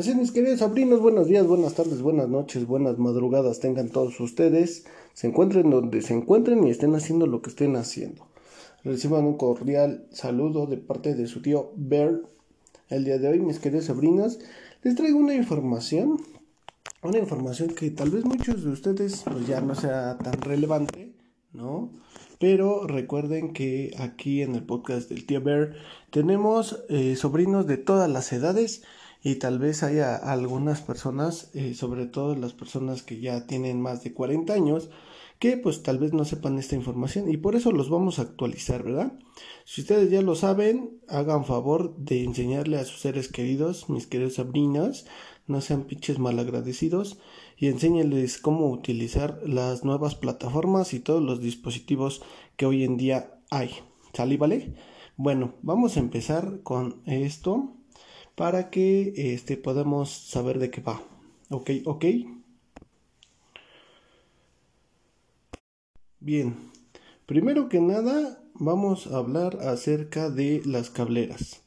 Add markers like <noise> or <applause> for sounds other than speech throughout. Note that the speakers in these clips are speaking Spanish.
Así mis queridos sobrinos, buenos días, buenas tardes, buenas noches, buenas madrugadas tengan todos ustedes. Se encuentren donde se encuentren y estén haciendo lo que estén haciendo. Reciban un cordial saludo de parte de su tío Bear. El día de hoy, mis queridos sobrinos, les traigo una información. Una información que tal vez muchos de ustedes pues ya no sea tan relevante, ¿no? Pero recuerden que aquí en el podcast del tío Bear tenemos eh, sobrinos de todas las edades y tal vez haya algunas personas, eh, sobre todo las personas que ya tienen más de 40 años, que pues tal vez no sepan esta información y por eso los vamos a actualizar, ¿verdad? Si ustedes ya lo saben, hagan favor de enseñarle a sus seres queridos, mis queridos sobrinos, no sean pinches malagradecidos y enséñenles cómo utilizar las nuevas plataformas y todos los dispositivos que hoy en día hay. ¿Sale, vale? Bueno, vamos a empezar con esto para que este, podamos saber de qué va. Ok, ok. Bien, primero que nada vamos a hablar acerca de las cableras.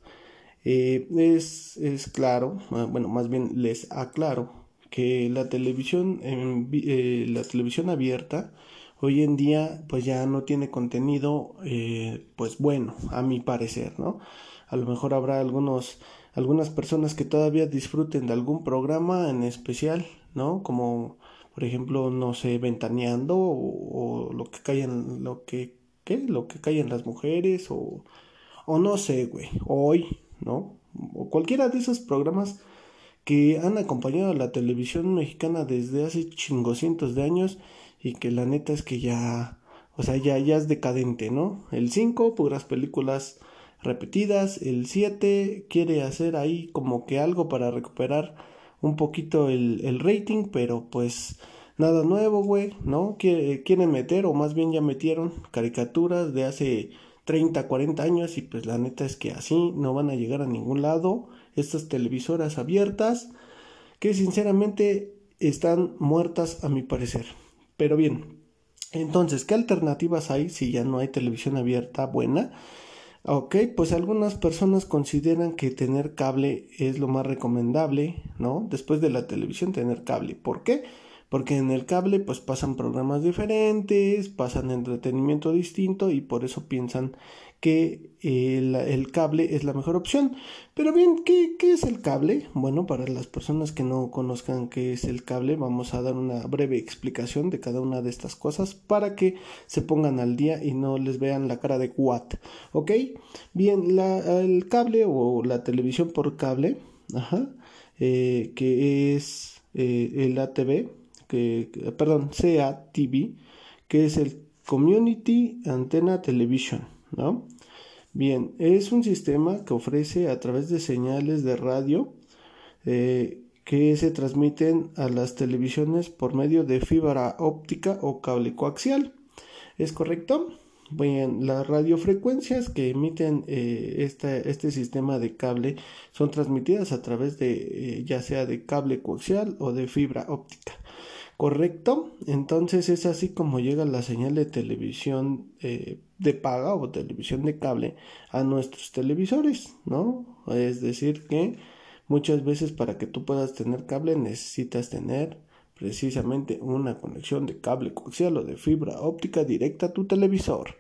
Eh, es, es, claro, bueno, más bien les aclaro que la televisión, eh, la televisión abierta hoy en día pues ya no tiene contenido eh, pues bueno, a mi parecer, ¿no? A lo mejor habrá algunos algunas personas que todavía disfruten de algún programa en especial, ¿no? Como por ejemplo, no sé, ventaneando o, lo que callan, lo que, ¿qué? Lo que callan las mujeres o, o no sé, güey, hoy, ¿no? O cualquiera de esos programas que han acompañado a la televisión mexicana desde hace chingoscientos de años y que la neta es que ya, o sea, ya, ya es decadente, ¿no? El 5, puras películas repetidas. El 7 quiere hacer ahí como que algo para recuperar un poquito el, el rating, pero pues nada nuevo, güey, ¿no? Quiere, quieren meter, o más bien ya metieron caricaturas de hace 30, 40 años y pues la neta es que así no van a llegar a ningún lado estas televisoras abiertas que sinceramente están muertas a mi parecer. Pero bien, entonces, ¿qué alternativas hay si ya no hay televisión abierta buena? Ok, pues algunas personas consideran que tener cable es lo más recomendable, ¿no? Después de la televisión tener cable. ¿Por qué? Porque en el cable pues pasan programas diferentes, pasan entretenimiento distinto y por eso piensan que el, cable es la mejor opción. Pero bien, ¿qué, ¿qué, es el cable? Bueno, para las personas que no conozcan qué es el cable, vamos a dar una breve explicación de cada una de estas cosas para que se pongan al día y no les vean la cara de what. ¿Ok? Bien, el cable o la televisión por cable, ajá, eh, que es eh, el ATV, que, perdón, CATV, que es el Community Antenna Television. ¿no? Bien, es un sistema que ofrece a través de señales de radio eh, que se transmiten a las televisiones por medio de fibra óptica o cable coaxial. ¿Es correcto? Bien, las radiofrecuencias que emiten eh, este sistema de cable son transmitidas a través de eh, ya sea de cable coaxial o de fibra óptica. ¿Correcto? Entonces es así como llega la señal de televisión de paga o televisión de cable a nuestros televisores, ¿no? Es decir, que muchas veces para que tú puedas tener cable necesitas tener precisamente una conexión de cable coaxial o de fibra óptica directa a tu televisor.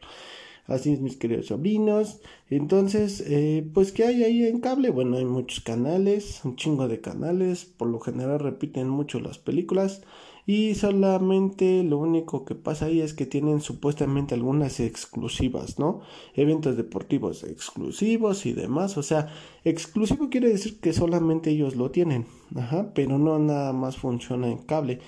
Así es, mis queridos sobrinos. Entonces, eh, pues, ¿qué hay ahí en cable? Bueno, hay muchos canales, un chingo de canales. Por lo general repiten mucho las películas y solamente lo único que pasa ahí es que tienen supuestamente algunas exclusivas, ¿no? Eventos deportivos exclusivos y demás, o sea, exclusivo quiere decir que solamente ellos lo tienen, ajá, pero no nada más funciona en cable.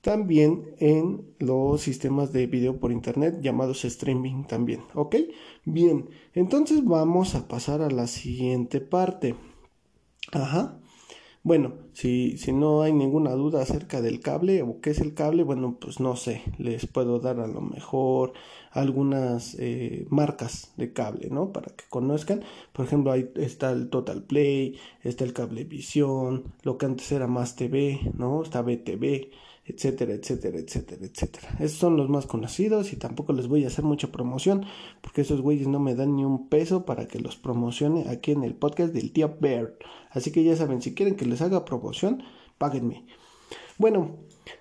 También en los sistemas de video por internet llamados streaming también, ¿ok? Bien, entonces vamos a pasar a la siguiente parte. Ajá. Bueno, si, si no hay ninguna duda acerca del cable o qué es el cable, bueno, pues no sé, les puedo dar a lo mejor algunas eh, marcas de cable, ¿no? Para que conozcan. Por ejemplo, ahí está el Total Play, está el Cablevisión, lo que antes era Más TV, ¿no? Está BTV, etcétera, etcétera, etcétera, etcétera. Esos son los más conocidos y tampoco les voy a hacer mucha promoción porque esos güeyes no me dan ni un peso para que los promocione aquí en el podcast del tío Bear. Así que ya saben, si quieren que les haga promoción, páguenme. Bueno,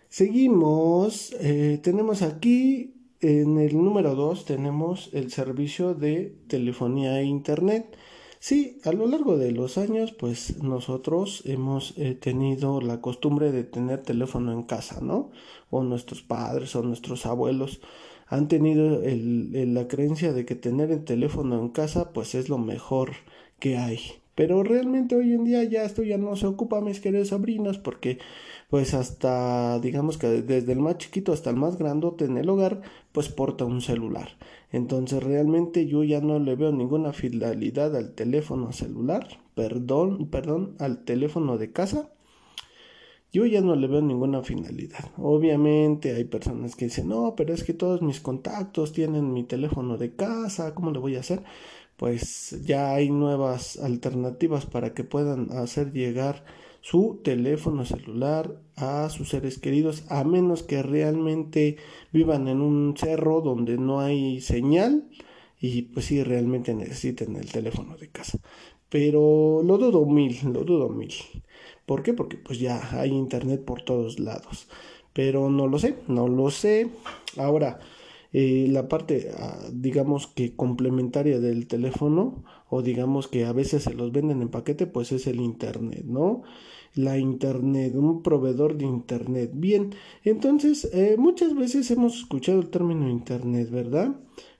seguimos. Eh, tenemos aquí en el número 2 tenemos el servicio de telefonía e internet. Sí, a lo largo de los años, pues nosotros hemos eh, tenido la costumbre de tener teléfono en casa, ¿no? O nuestros padres o nuestros abuelos han tenido el, la creencia de que tener el teléfono en casa, pues es lo mejor que hay. Pero realmente hoy en día ya esto ya no se ocupa, mis queridos sobrinos, porque pues hasta digamos que desde el más chiquito hasta el más grandote en el hogar pues porta un celular entonces realmente yo ya no le veo ninguna finalidad al teléfono celular perdón perdón al teléfono de casa yo ya no le veo ninguna finalidad. Obviamente hay personas que dicen, no, pero es que todos mis contactos tienen mi teléfono de casa, ¿cómo le voy a hacer? Pues ya hay nuevas alternativas para que puedan hacer llegar su teléfono celular a sus seres queridos, a menos que realmente vivan en un cerro donde no hay señal y pues sí realmente necesiten el teléfono de casa. Pero lo dudo mil, lo dudo mil. ¿Por qué? Porque pues ya hay internet por todos lados. Pero no lo sé, no lo sé. Ahora, eh, la parte, ah, digamos que complementaria del teléfono, o digamos que a veces se los venden en paquete, pues es el internet, ¿no? La internet, un proveedor de internet. Bien, entonces eh, muchas veces hemos escuchado el término internet, ¿verdad?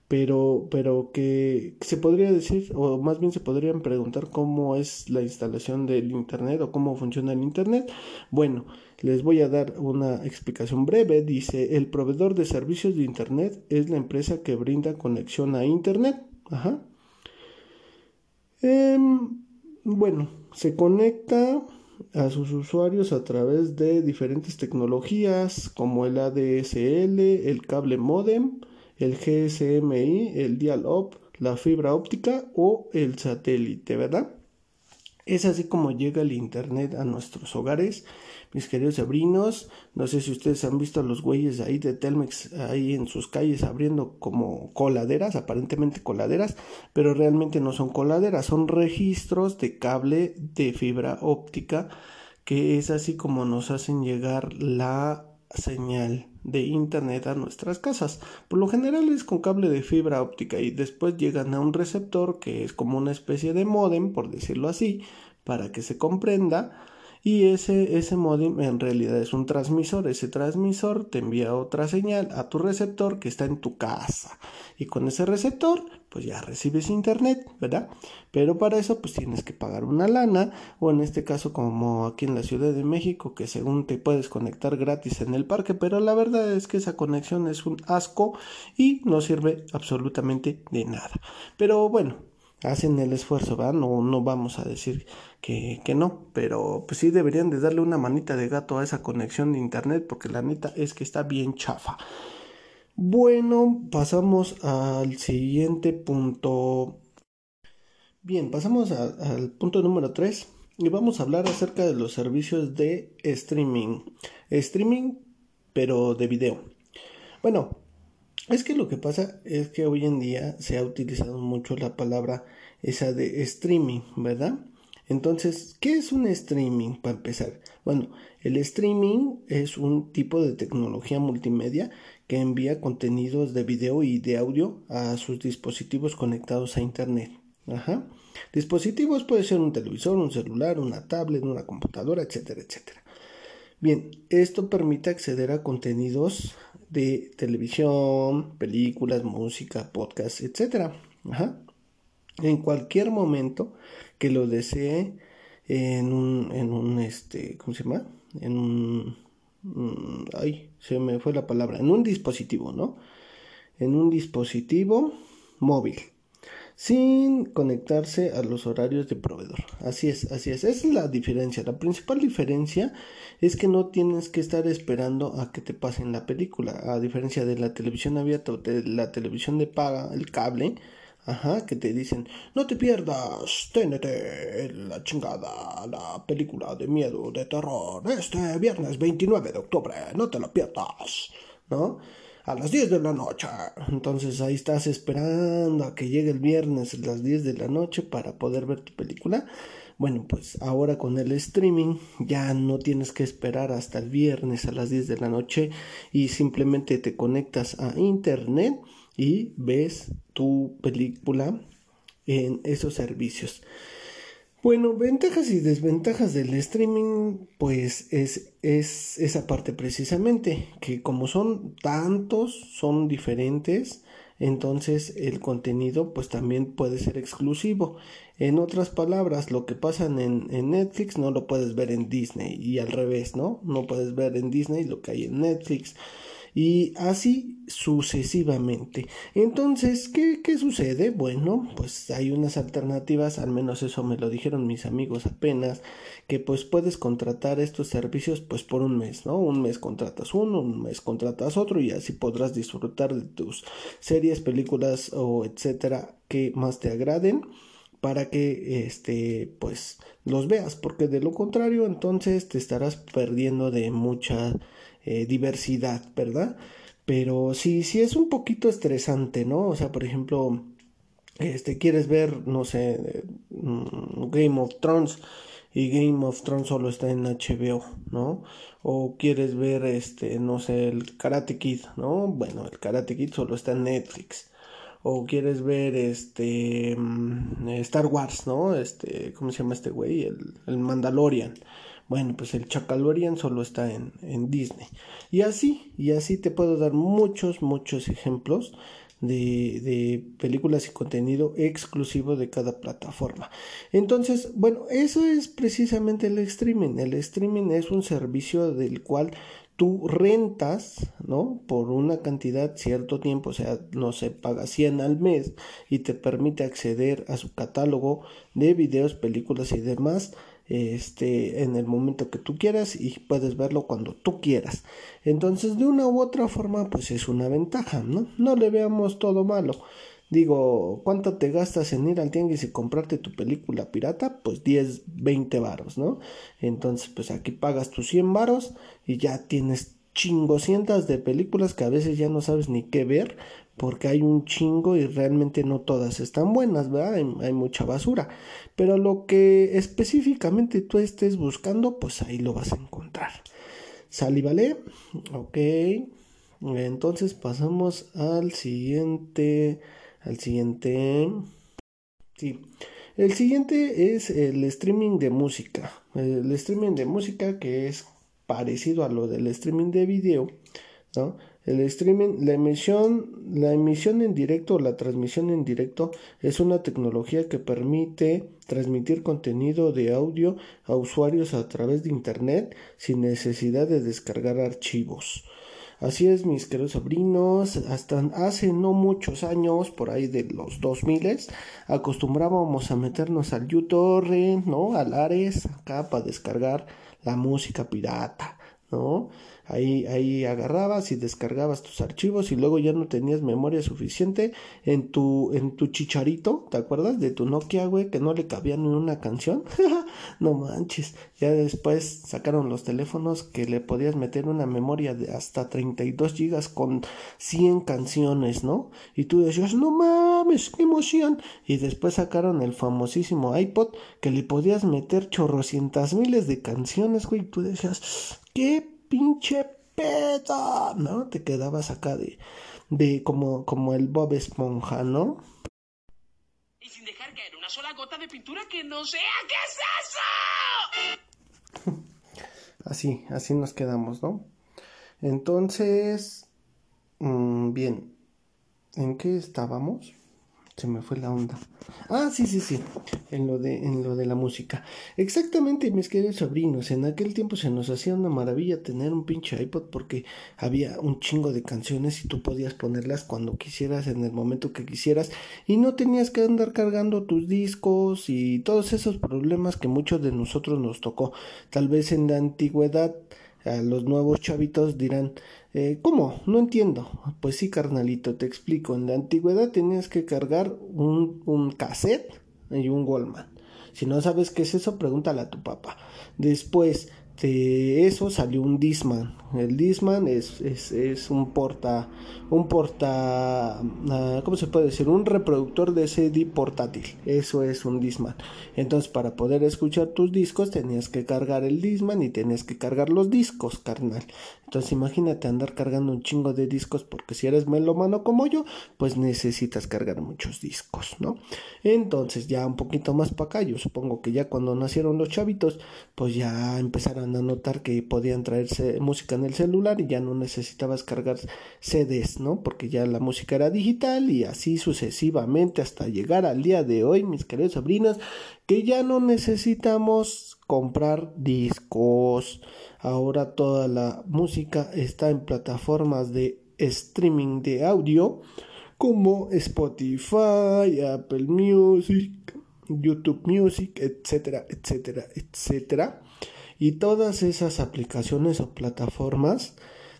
Pero, pero que se podría decir, o más bien se podrían preguntar cómo es la instalación del internet o cómo funciona el internet. Bueno, les voy a dar una explicación breve. Dice, el proveedor de servicios de internet es la empresa que brinda conexión a internet. Ajá. Em, bueno, se conecta a sus usuarios a través de diferentes tecnologías como el ADSL, el cable modem, el GSMI, el dial-up, la fibra óptica o el satélite, ¿verdad? Es así como llega el Internet a nuestros hogares mis queridos sobrinos. No sé si ustedes han visto a los güeyes ahí de Telmex ahí en sus calles abriendo como coladeras, aparentemente coladeras, pero realmente no son coladeras, son registros de cable de fibra óptica que es así como nos hacen llegar la señal de internet a nuestras casas. Por lo general es con cable de fibra óptica y después llegan a un receptor que es como una especie de modem, por decirlo así, para que se comprenda y ese, ese modem en realidad es un transmisor. Ese transmisor te envía otra señal a tu receptor que está en tu casa. Y con ese receptor, pues ya recibes internet, ¿verdad? Pero para eso, pues tienes que pagar una lana. O en este caso, como aquí en la Ciudad de México, que según te puedes conectar gratis en el parque. Pero la verdad es que esa conexión es un asco y no sirve absolutamente de nada. Pero bueno, hacen el esfuerzo, ¿verdad? No, vamos a decir que, que, no, pero pues sí deberían de darle una manita de gato a esa conexión de internet porque la neta es que está bien chafa. Bueno, pasamos al siguiente punto. Bien, pasamos al punto número 3 y vamos a hablar acerca de los servicios de streaming. Streaming, pero de video. Bueno, es que lo que pasa es que hoy en día se ha utilizado mucho la palabra esa de streaming, ¿verdad? Entonces, ¿qué es un streaming para empezar? Bueno, el streaming es un tipo de tecnología multimedia que envía contenidos de video y de audio a sus dispositivos conectados a Internet. Ajá. Dispositivos puede ser un televisor, un celular, una tablet, una computadora, etcétera, etcétera. Bien, esto permite acceder a contenidos de televisión, películas, música, podcast, etc. En cualquier momento que lo desee en un, en un, este, ¿cómo se llama? En un, mm, ay, se me fue la palabra, en un dispositivo, ¿no? En un dispositivo móvil sin conectarse a los horarios de proveedor. Así es, así es. Esa es la diferencia. La principal diferencia es que no tienes que estar esperando a que te pasen la película. A diferencia de la televisión abierta o de la televisión de paga, el cable, Ajá, que te dicen, no te pierdas, TNT, la chingada, la película de miedo, de terror, este viernes 29 de octubre, no te la pierdas, ¿no? A las 10 de la noche. Entonces ahí estás esperando a que llegue el viernes a las 10 de la noche para poder ver tu película. Bueno, pues ahora con el streaming ya no tienes que esperar hasta el viernes a las 10 de la noche y simplemente te conectas a internet y ves tu película en esos servicios. Bueno, ventajas y desventajas del streaming, pues es, es esa parte precisamente, que como son tantos, son diferentes, entonces el contenido pues también puede ser exclusivo. En otras palabras, lo que pasa en, en, Netflix no lo puedes ver en Disney y al revés, ¿no? No puedes ver en Disney lo que hay en Netflix y así sucesivamente. Entonces, ¿qué, ¿qué, sucede? Bueno, pues hay unas alternativas, al menos eso me lo dijeron mis amigos apenas, que pues puedes contratar estos servicios pues por un mes, ¿no? Un mes contratas uno, un mes contratas otro y así podrás disfrutar de tus series, películas o etcétera que más te agraden para que este pues los veas porque de lo contrario entonces te estarás perdiendo de mucha eh, diversidad, ¿verdad? Pero sí, sí es un poquito estresante, ¿no? O sea, por ejemplo, este, quieres ver, no sé, mm, Game of Thrones y Game of Thrones solo está en HBO, ¿no? O quieres ver, este, no sé, el Karate Kid, ¿no? Bueno, el Karate Kid solo está en Netflix. O quieres ver, este, mm, Star Wars, ¿no? Este, ¿cómo se llama este güey? El, el Mandalorian. Bueno, pues el Chacalorian solo está en, en Disney. Y así, y así te puedo dar muchos, muchos ejemplos de, de, películas y contenido exclusivo de cada plataforma. Entonces, bueno, eso es precisamente el streaming. El streaming es un servicio del cual tú rentas, ¿no? Por una cantidad cierto tiempo, o sea, no se paga 100 al mes y te permite acceder a su catálogo de videos, películas y demás este, en el momento que tú quieras y puedes verlo cuando tú quieras. Entonces, de una u otra forma, pues es una ventaja, ¿no? No le veamos todo malo. Digo, ¿cuánto te gastas en ir al tianguis y comprarte tu película pirata? Pues 10, 20 varos, ¿no? Entonces, pues aquí pagas tus 100 varos y ya tienes chingocientas de películas que a veces ya no sabes ni qué ver porque hay un chingo y realmente no todas están buenas, ¿verdad? Hay, mucha basura. Pero lo que específicamente tú estés buscando, pues ahí lo vas a encontrar. ¿Sale vale? Ok. Entonces pasamos al siguiente. Al siguiente. Sí. El siguiente es el streaming de música. El streaming de música que es parecido a lo del streaming de video, ¿no? El streaming, la emisión, la emisión en directo o la transmisión en directo es una tecnología que permite transmitir contenido de audio a usuarios a través de internet sin necesidad de descargar archivos. Así es, mis queridos sobrinos, hasta hace no muchos años, por ahí de los 2000, acostumbrábamos a meternos al YouTube, ¿no? Al Ares, acá para descargar la música pirata, ¿no? Ahí, ahí agarrabas y descargabas tus archivos y luego ya no tenías memoria suficiente en tu, en tu chicharito, ¿te acuerdas? De tu Nokia, güey, que no le cabía ni una canción. <laughs> no manches. Ya después sacaron los teléfonos que le podías meter una memoria de hasta 32 gigas con 100 canciones, ¿no? Y tú decías, no mames, qué emoción. Y después sacaron el famosísimo iPod que le podías meter chorrocientas miles de canciones, güey. Y tú decías, qué pinche pedo, ¿no? Te quedabas acá de, de como, como el Bob Esponja, ¿no? Y sin dejar caer una sola gota de pintura que no sea, ¿qué es eso? <laughs> así, así nos quedamos, ¿no? Entonces, mmm, bien, ¿en qué estábamos? Se me fue la onda. Ah, sí, sí, sí, en lo de, en lo de la música. Exactamente, mis queridos sobrinos, en aquel tiempo se nos hacía una maravilla tener un pinche iPod porque había un chingo de canciones y tú podías ponerlas cuando quisieras, en el momento que quisieras, y no tenías que andar cargando tus discos y todos esos problemas que muchos de nosotros nos tocó. Tal vez en la antigüedad A los nuevos chavitos dirán, eh, ¿cómo? No entiendo. Pues sí, carnalito, te explico. En la antigüedad tenías que cargar un, un cassette y un Goldman. Si no sabes qué es eso, pregúntale a tu papá. Después de eso salió un Disman. El Disman es, es, es un porta, un porta, uh, ¿cómo se puede decir? Un reproductor de CD portátil. Eso es un Disman. Entonces, para poder escuchar tus discos, tenías que cargar el Disman y tenías que cargar los discos, carnal. Entonces, imagínate andar cargando un chingo de discos, porque si eres melomano como yo, pues necesitas cargar muchos discos, ¿no? Entonces, ya un poquito más para acá, yo supongo que ya cuando nacieron los chavitos, pues ya empezaron a notar que podían traerse música en el celular y ya no necesitabas cargar CDs, ¿no? Porque ya la música era digital y así sucesivamente hasta llegar al día de hoy, mis queridos sobrinos, que ya no necesitamos comprar discos. Ahora toda la música está en plataformas de streaming de audio como Spotify, Apple Music, YouTube Music, etcétera, etcétera, etcétera. Y todas esas aplicaciones o plataformas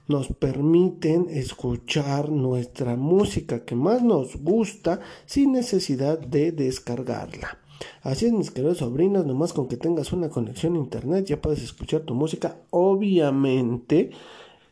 nos permiten escuchar nuestra música que más nos gusta sin necesidad de descargarla. Así es, mis queridos sobrinos, nomás con que tengas una conexión a internet ya puedes escuchar tu música. Obviamente,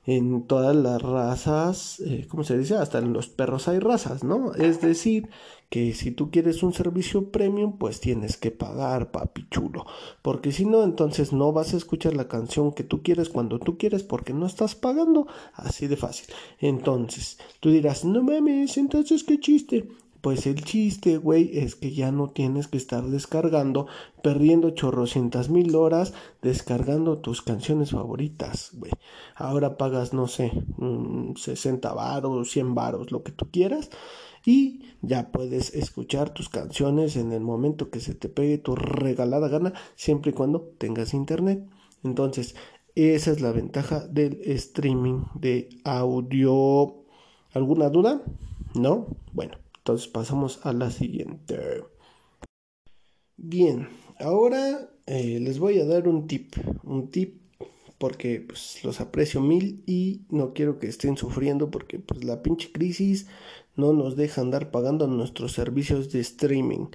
en todas las razas, eh, ¿cómo se dice? Hasta en los perros hay razas, ¿no? Es decir, que si tú quieres un servicio premium, pues tienes que pagar, papi chulo. Porque si no, entonces no vas a escuchar la canción que tú quieres cuando tú quieres porque no estás pagando. Así de fácil. Entonces, tú dirás, no mames, entonces qué chiste. Pues el chiste, güey, es que ya no tienes que estar descargando, perdiendo chorrocientas mil horas descargando tus canciones favoritas, güey. Ahora pagas, no sé, 60 varos, 100 varos, lo que tú quieras. Y ya puedes escuchar tus canciones en el momento que se te pegue tu regalada gana, siempre y cuando tengas internet. Entonces, esa es la ventaja del streaming de audio. ¿Alguna duda? ¿No? Bueno. Entonces pasamos a la siguiente. Bien, ahora eh, les voy a dar un tip. Un tip porque pues, los aprecio mil y no quiero que estén sufriendo porque pues la pinche crisis no nos deja andar pagando nuestros servicios de streaming.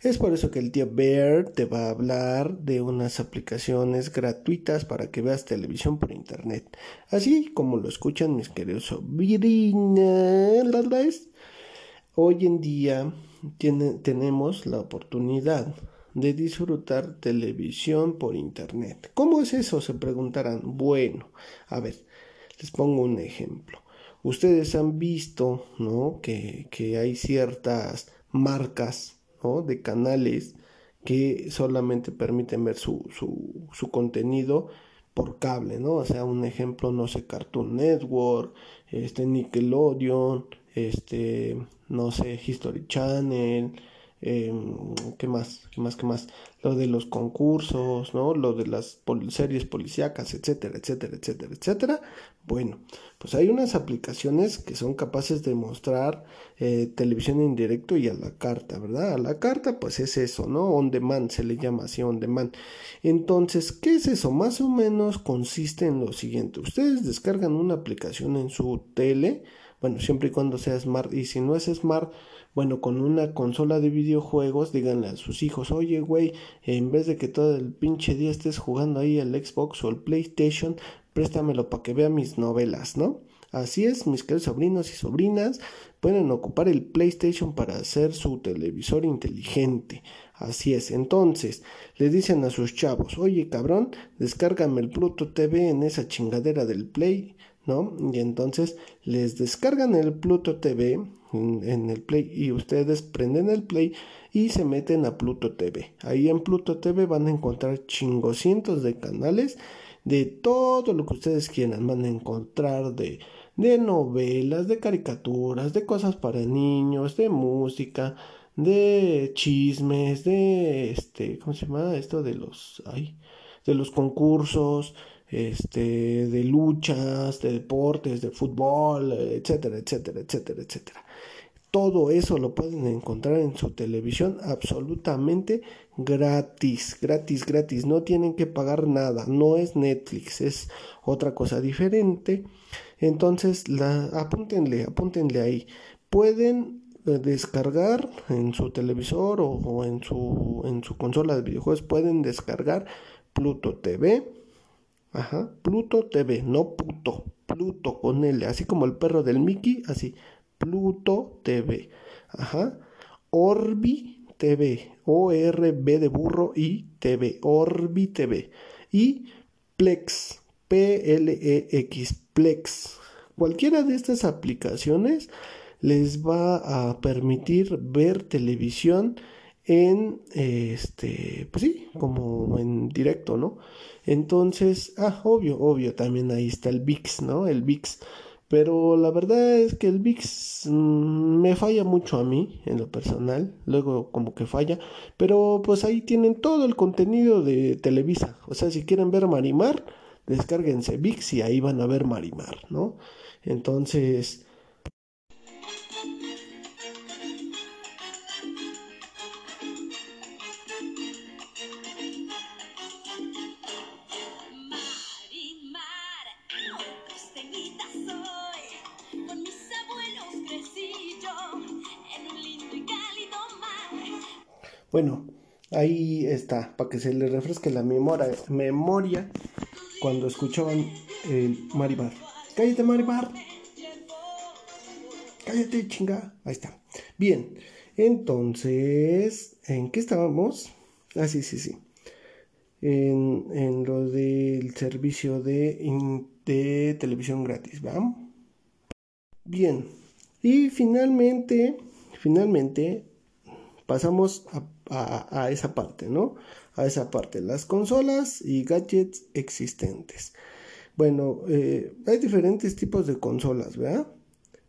Es por eso que el tío Bear te va a hablar de unas aplicaciones gratuitas para que veas televisión por internet. Así como lo escuchan mis queridos sobrinos. Hoy en día tenemos la oportunidad de disfrutar televisión por internet. ¿Cómo es eso? Se preguntarán. Bueno, a ver, les pongo un ejemplo. Ustedes han visto, ¿no? Que, que hay ciertas marcas, ¿no? De canales que solamente permiten ver su, su, su contenido por cable, ¿no? O sea, un ejemplo, no sé, Cartoon Network, este Nickelodeon, este, no sé, History Channel, eh, ¿qué más? ¿Qué más? ¿Qué más? Lo de los concursos, ¿no? Lo de las series policíacas, etcétera, etcétera, etcétera, etcétera. Bueno, pues hay unas aplicaciones que son capaces de mostrar eh, televisión en directo y a la carta, ¿verdad? A la carta, pues es eso, ¿no? On demand, se le llama así, on demand. Entonces, ¿qué es eso? Más o menos consiste en lo siguiente. Ustedes descargan una aplicación en su tele, bueno, siempre y cuando sea smart. Y si no es smart, bueno, con una consola de videojuegos, díganle a sus hijos, oye, güey, en vez de que todo el pinche día estés jugando ahí el Xbox o el PlayStation, préstamelo para que vea mis novelas, ¿no? Así es, mis queridos sobrinos y sobrinas pueden ocupar el PlayStation para hacer su televisor inteligente. Así es, entonces le dicen a sus chavos, oye cabrón, descárgame el Pluto TV en esa chingadera del Play ¿no? Y entonces les descargan el Pluto TV en, el Play y ustedes prenden el Play y se meten a Pluto TV. Ahí en Pluto TV van a encontrar chingocientos de canales de todo lo que ustedes quieran. Van a encontrar de, de novelas, de caricaturas, de cosas para niños, de música, de chismes, de este, ¿cómo se llama? Esto de los, de los concursos, este, de luchas, de deportes, de fútbol, etcétera, etcétera, etcétera, etcétera. todo eso lo pueden encontrar en su televisión absolutamente gratis, gratis, gratis. No tienen que pagar nada. No es Netflix, es otra cosa diferente. Entonces, la, apúntenle, apúntenle ahí. Pueden descargar en su televisor o, en, su, en su consola de videojuegos, pueden descargar Pluto TV. Ajá, Pluto TV, no puto, Pluto con L, así como el perro del Mickey, así, Pluto TV. Ajá. Orbi TV. O-R-B de burro y TV. Orbi TV. Y Plex. P-L-E-X. Plex. Cualquiera de estas aplicaciones les va a permitir ver televisión en este pues sí como en directo no entonces ah obvio obvio también ahí está el VIX no el VIX pero la verdad es que el VIX mm, me falla mucho a mí, en lo personal. Luego como que falla. Pero pues ahí tienen todo el contenido de Televisa. O sea, si quieren ver Marimar, descárguense VIX y ahí van a ver Marimar, ¿no? Entonces... Bueno, ahí está, para que se les refresque la memoria, memoria cuando escuchaban el Maribar. Cállate, Maribar. Cállate, chinga. Ahí está. Bien, entonces, ¿en qué estábamos? Ah, sí, sí, sí. En, en lo del servicio de, de televisión gratis, ¿va? Bien, y finalmente, finalmente, pasamos a a, esa parte, ¿no? A esa parte, las consolas y gadgets existentes. Bueno, eh, hay diferentes tipos de consolas, ¿verdad?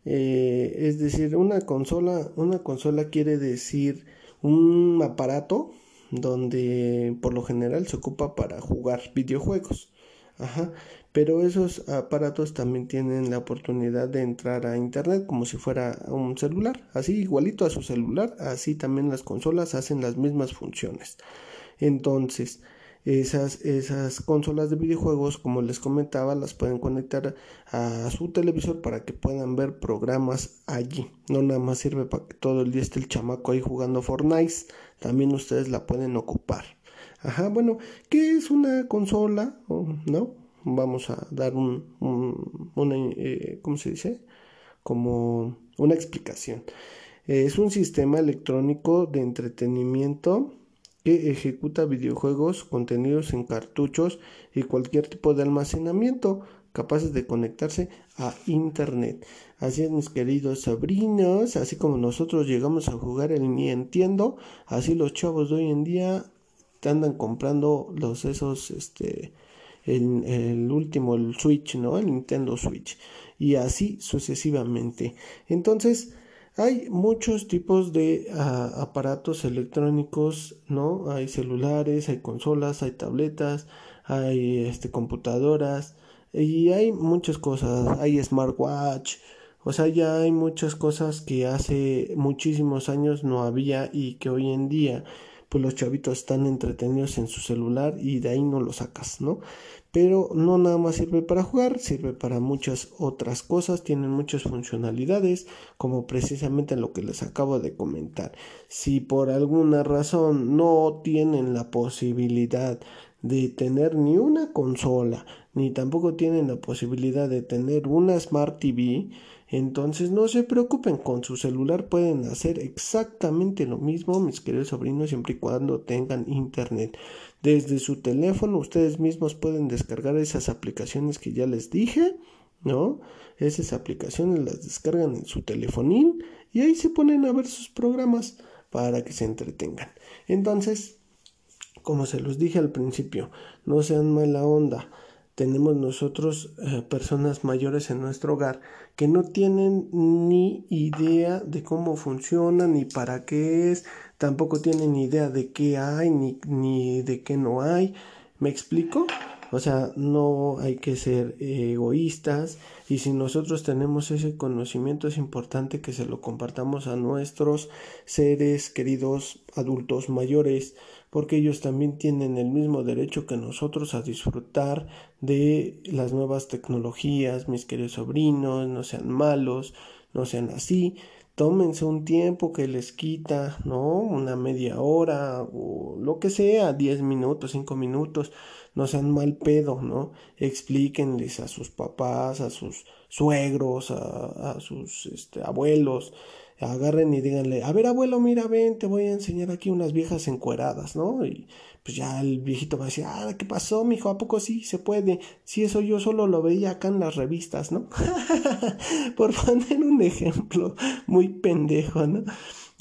Eh, es decir, una consola, una consola quiere decir un aparato donde por lo general se ocupa para jugar videojuegos. Ajá. Pero esos aparatos también tienen la oportunidad de entrar a internet como si fuera un celular. Así igualito a su celular, así también las consolas hacen las mismas funciones. Entonces, esas, esas consolas de videojuegos, como les comentaba, las pueden conectar a su televisor para que puedan ver programas allí. No nada más sirve para que todo el día esté el chamaco ahí jugando Fortnite, también ustedes la pueden ocupar. Ajá, bueno, ¿qué es una consola? ¿No? Vamos a dar un, una, eh, ¿cómo se dice? Como una explicación. Es un sistema electrónico de entretenimiento que ejecuta videojuegos contenidos en cartuchos y cualquier tipo de almacenamiento capaces de conectarse a internet. Así es, mis queridos sobrinos, así como nosotros llegamos a jugar el ni entiendo, así los chavos de hoy en día andan comprando los esos este el, último el Switch no el Nintendo Switch. Y así sucesivamente. Entonces hay muchos tipos de ah, aparatos electrónicos no hay celulares hay consolas hay tabletas hay este computadoras y hay muchas cosas. Hay smartwatch. O sea ya hay muchas cosas que hace muchísimos años no había y que hoy en día pues los chavitos están entretenidos en su celular y de ahí no lo sacas, ¿no? Pero no nada más sirve para jugar, sirve para muchas otras cosas, tienen muchas funcionalidades, como precisamente lo que les acabo de comentar. Si por alguna razón no tienen la posibilidad de tener ni una consola, ni tampoco tienen la posibilidad de tener una Smart TV, entonces no se preocupen, con su celular pueden hacer exactamente lo mismo, mis queridos sobrinos, siempre y cuando tengan internet. Desde su teléfono ustedes mismos pueden descargar esas aplicaciones que ya les dije, ¿no? Esas aplicaciones las descargan en su telefonín y ahí se ponen a ver sus programas para que se entretengan. Entonces, como se los dije al principio, no sean mala onda tenemos nosotros eh, personas mayores en nuestro hogar que no tienen ni idea de cómo funciona ni para qué es, tampoco tienen idea de qué hay ni, ni de qué no hay. ¿Me explico? O sea, no hay que ser egoístas y si nosotros tenemos ese conocimiento es importante que se lo compartamos a nuestros seres queridos adultos mayores porque ellos también tienen el mismo derecho que nosotros a disfrutar de las nuevas tecnologías, mis queridos sobrinos, no sean malos, no sean así, tómense un tiempo que les quita, ¿no? Una media hora o lo que sea, diez minutos, cinco minutos, no sean mal pedo, ¿no? Explíquenles a sus papás, a sus suegros, a, a sus este, abuelos, agarren y díganle, a ver abuelo, mira, ven, te voy a enseñar aquí unas viejas encueradas, ¿no? Y pues ya el viejito va a decir, ah, ¿qué pasó, mijo? ¿A poco sí se puede? Si eso yo solo lo veía acá en las revistas, ¿no? <laughs> Por poner un ejemplo muy pendejo, ¿no?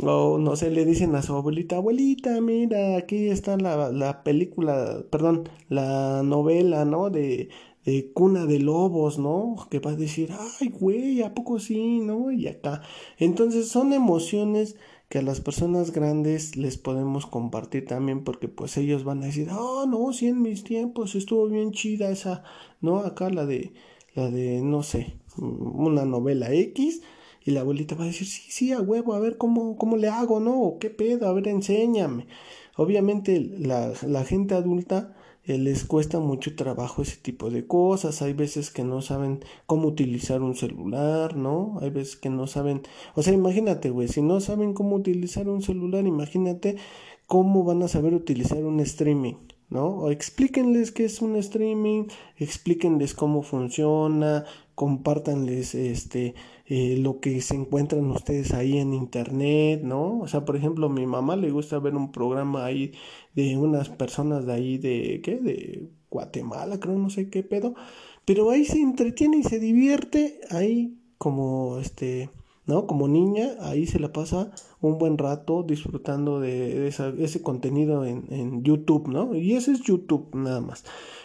O no sé, le dicen a su abuelita, abuelita, mira, aquí está la, la película, perdón, la novela, ¿no? De de cuna de lobos, ¿no? Que va a decir, ay, güey, ¿a poco sí, no? Y acá. Entonces son emociones que a las personas grandes les podemos compartir también porque pues ellos van a decir, oh, no, sí, en mis tiempos estuvo bien chida esa, ¿no? Acá la de, la de, no sé, una novela X. Y la abuelita va a decir, sí, sí, a huevo, a ver cómo, cómo le hago, ¿no? ¿Qué pedo? A ver, enséñame. Obviamente la, gente adulta eh, les cuesta mucho trabajo ese tipo de cosas. Hay veces que no saben cómo utilizar un celular, ¿no? Hay veces que no saben, o sea, imagínate, güey, si no saben cómo utilizar un celular, imagínate cómo van a saber utilizar un streaming. ¿No? O explíquenles qué es un streaming, explíquenles cómo funciona, compártanles este eh, lo que se encuentran ustedes ahí en internet, ¿no? O sea, por ejemplo, a mi mamá le gusta ver un programa ahí de unas personas de ahí de ¿qué? de Guatemala, creo, no sé qué pedo, pero ahí se entretiene y se divierte ahí como este ¿no? Como niña, ahí se la pasa un buen rato disfrutando de, ese contenido en, en, YouTube, ¿no? Y ese es YouTube nada más.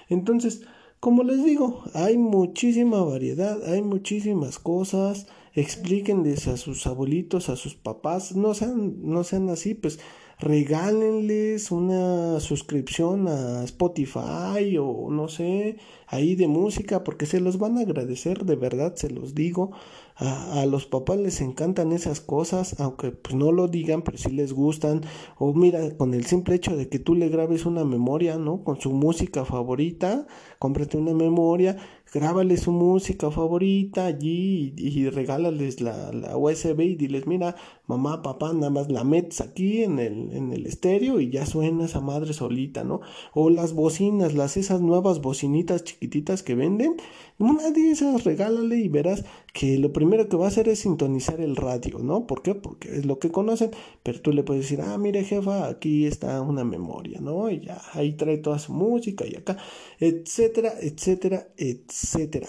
Entonces, como les digo, hay muchísima variedad, hay muchísimas cosas. Explíquenles a sus abuelitos, a sus papás, no sean, no sean así, pues regálenles una suscripción a Spotify o no sé, ahí de música, porque se los van a agradecer, de verdad se los digo. A, a, los papás les encantan esas cosas, aunque pues no lo digan, pero sí les gustan. O mira, con el simple hecho de que tú le grabes una memoria, ¿no? Con su música favorita, cómprate una memoria grábale su música favorita allí y, regálales la, la, USB y diles, mira, mamá, papá, nada más la metes aquí en el, en el estéreo y ya suena esa madre solita, ¿no? O las bocinas, las esas nuevas bocinitas chiquititas que venden, una de esas regálale y verás que lo primero que va a hacer es sintonizar el radio, ¿no? ¿Por qué? Porque es lo que conocen, pero tú le puedes decir, ah, mire jefa, aquí está una memoria, ¿no? Y ya, ahí trae toda su música y acá, etcétera, etcétera, etcétera etcétera.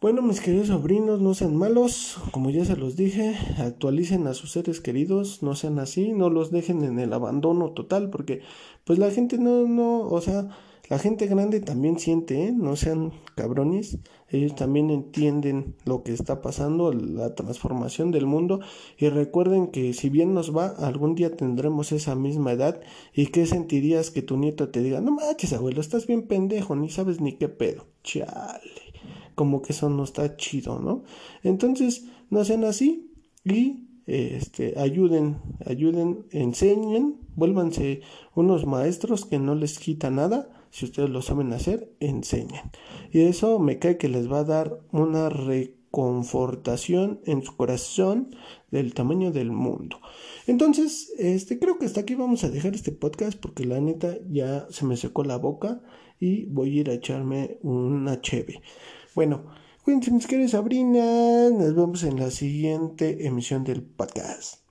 Bueno, mis queridos sobrinos, no sean malos, como ya se los dije, actualicen a sus seres queridos, no sean así, no los dejen en el abandono total, porque pues la gente no, no, o sea, la gente grande también siente, ¿eh? no sean cabrones, ellos también entienden lo que está pasando, la transformación del mundo. Y recuerden que si bien nos va, algún día tendremos esa misma edad. Y qué sentirías que tu nieto te diga, no manches abuelo, estás bien pendejo, ni sabes ni qué pedo, chale, como que eso no está chido, ¿no? Entonces, no sean así y este, ayuden, ayuden, enseñen, vuélvanse unos maestros que no les quita nada si ustedes lo saben hacer, enseñen. Y eso me cae que les va a dar una reconfortación en su corazón del tamaño del mundo. Entonces, este, creo que hasta aquí vamos a dejar este podcast porque la neta ya se me secó la boca y voy a ir a echarme una cheve. Bueno, cuídense mis queridos Sabrina, nos vemos en la siguiente emisión del podcast.